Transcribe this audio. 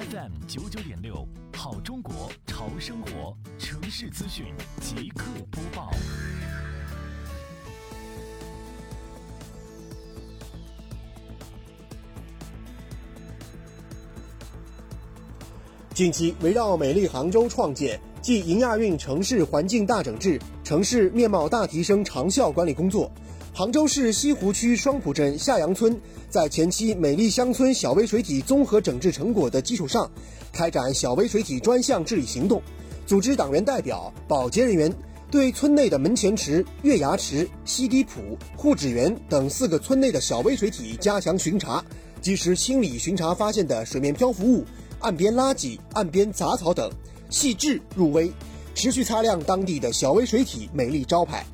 FM 九九点六，好中国潮生活城市资讯即刻播报。近期，围绕美丽杭州创建暨迎亚运城市环境大整治、城市面貌大提升长效管理工作，杭州市西湖区双浦镇下杨村在前期美丽乡村小微水体综合整治成果的基础上，开展小微水体专项治理行动，组织党员代表、保洁人员对村内的门前池、月牙池、西堤浦、护指园等四个村内的小微水体加强巡查，及时清理巡查发现的水面漂浮物。岸边垃圾、岸边杂草等，细致入微，持续擦亮当地的小微水体美丽招牌。